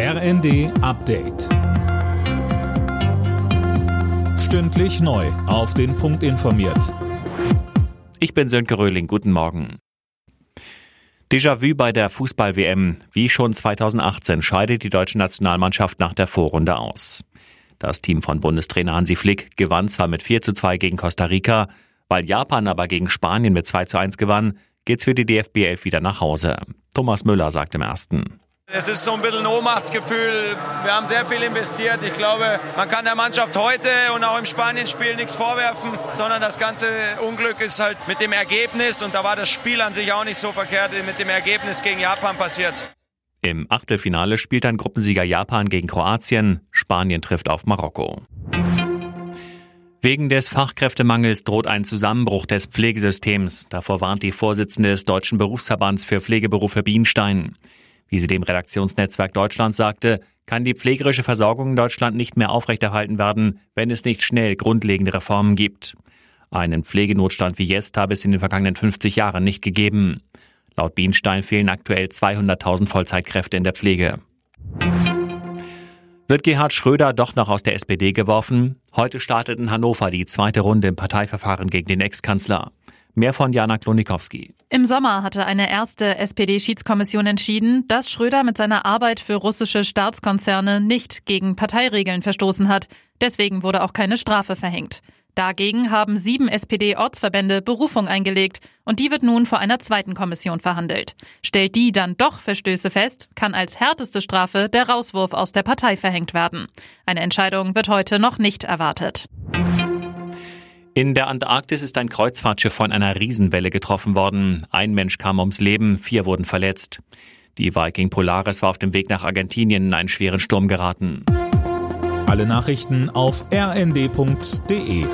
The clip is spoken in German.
RND Update. Stündlich neu. Auf den Punkt informiert. Ich bin Sönke Röhling. Guten Morgen. Déjà-vu bei der Fußball-WM. Wie schon 2018 scheidet die deutsche Nationalmannschaft nach der Vorrunde aus. Das Team von Bundestrainer Hansi Flick gewann zwar mit 4 zu 2 gegen Costa Rica, weil Japan aber gegen Spanien mit 2 zu 1 gewann, geht's für die DFB 11 wieder nach Hause. Thomas Müller sagt im ersten. Es ist so ein bisschen ein Ohnmachtsgefühl. Wir haben sehr viel investiert. Ich glaube, man kann der Mannschaft heute und auch im Spanien-Spiel nichts vorwerfen, sondern das ganze Unglück ist halt mit dem Ergebnis und da war das Spiel an sich auch nicht so verkehrt, mit dem Ergebnis gegen Japan passiert. Im Achtelfinale spielt dann Gruppensieger Japan gegen Kroatien. Spanien trifft auf Marokko. Wegen des Fachkräftemangels droht ein Zusammenbruch des Pflegesystems. Davor warnt die Vorsitzende des Deutschen Berufsverbands für Pflegeberufe Bienstein. Wie sie dem Redaktionsnetzwerk Deutschland sagte, kann die pflegerische Versorgung in Deutschland nicht mehr aufrechterhalten werden, wenn es nicht schnell grundlegende Reformen gibt. Einen Pflegenotstand wie jetzt habe es in den vergangenen 50 Jahren nicht gegeben. Laut Bienstein fehlen aktuell 200.000 Vollzeitkräfte in der Pflege. Wird Gerhard Schröder doch noch aus der SPD geworfen? Heute startet in Hannover die zweite Runde im Parteiverfahren gegen den Ex-Kanzler. Mehr von Jana Klonikowski. Im Sommer hatte eine erste SPD-Schiedskommission entschieden, dass Schröder mit seiner Arbeit für russische Staatskonzerne nicht gegen Parteiregeln verstoßen hat. Deswegen wurde auch keine Strafe verhängt. Dagegen haben sieben SPD-Ortsverbände Berufung eingelegt und die wird nun vor einer zweiten Kommission verhandelt. Stellt die dann doch Verstöße fest, kann als härteste Strafe der Rauswurf aus der Partei verhängt werden. Eine Entscheidung wird heute noch nicht erwartet. In der Antarktis ist ein Kreuzfahrtschiff von einer Riesenwelle getroffen worden. Ein Mensch kam ums Leben, vier wurden verletzt. Die Viking Polaris war auf dem Weg nach Argentinien in einen schweren Sturm geraten. Alle Nachrichten auf rnd.de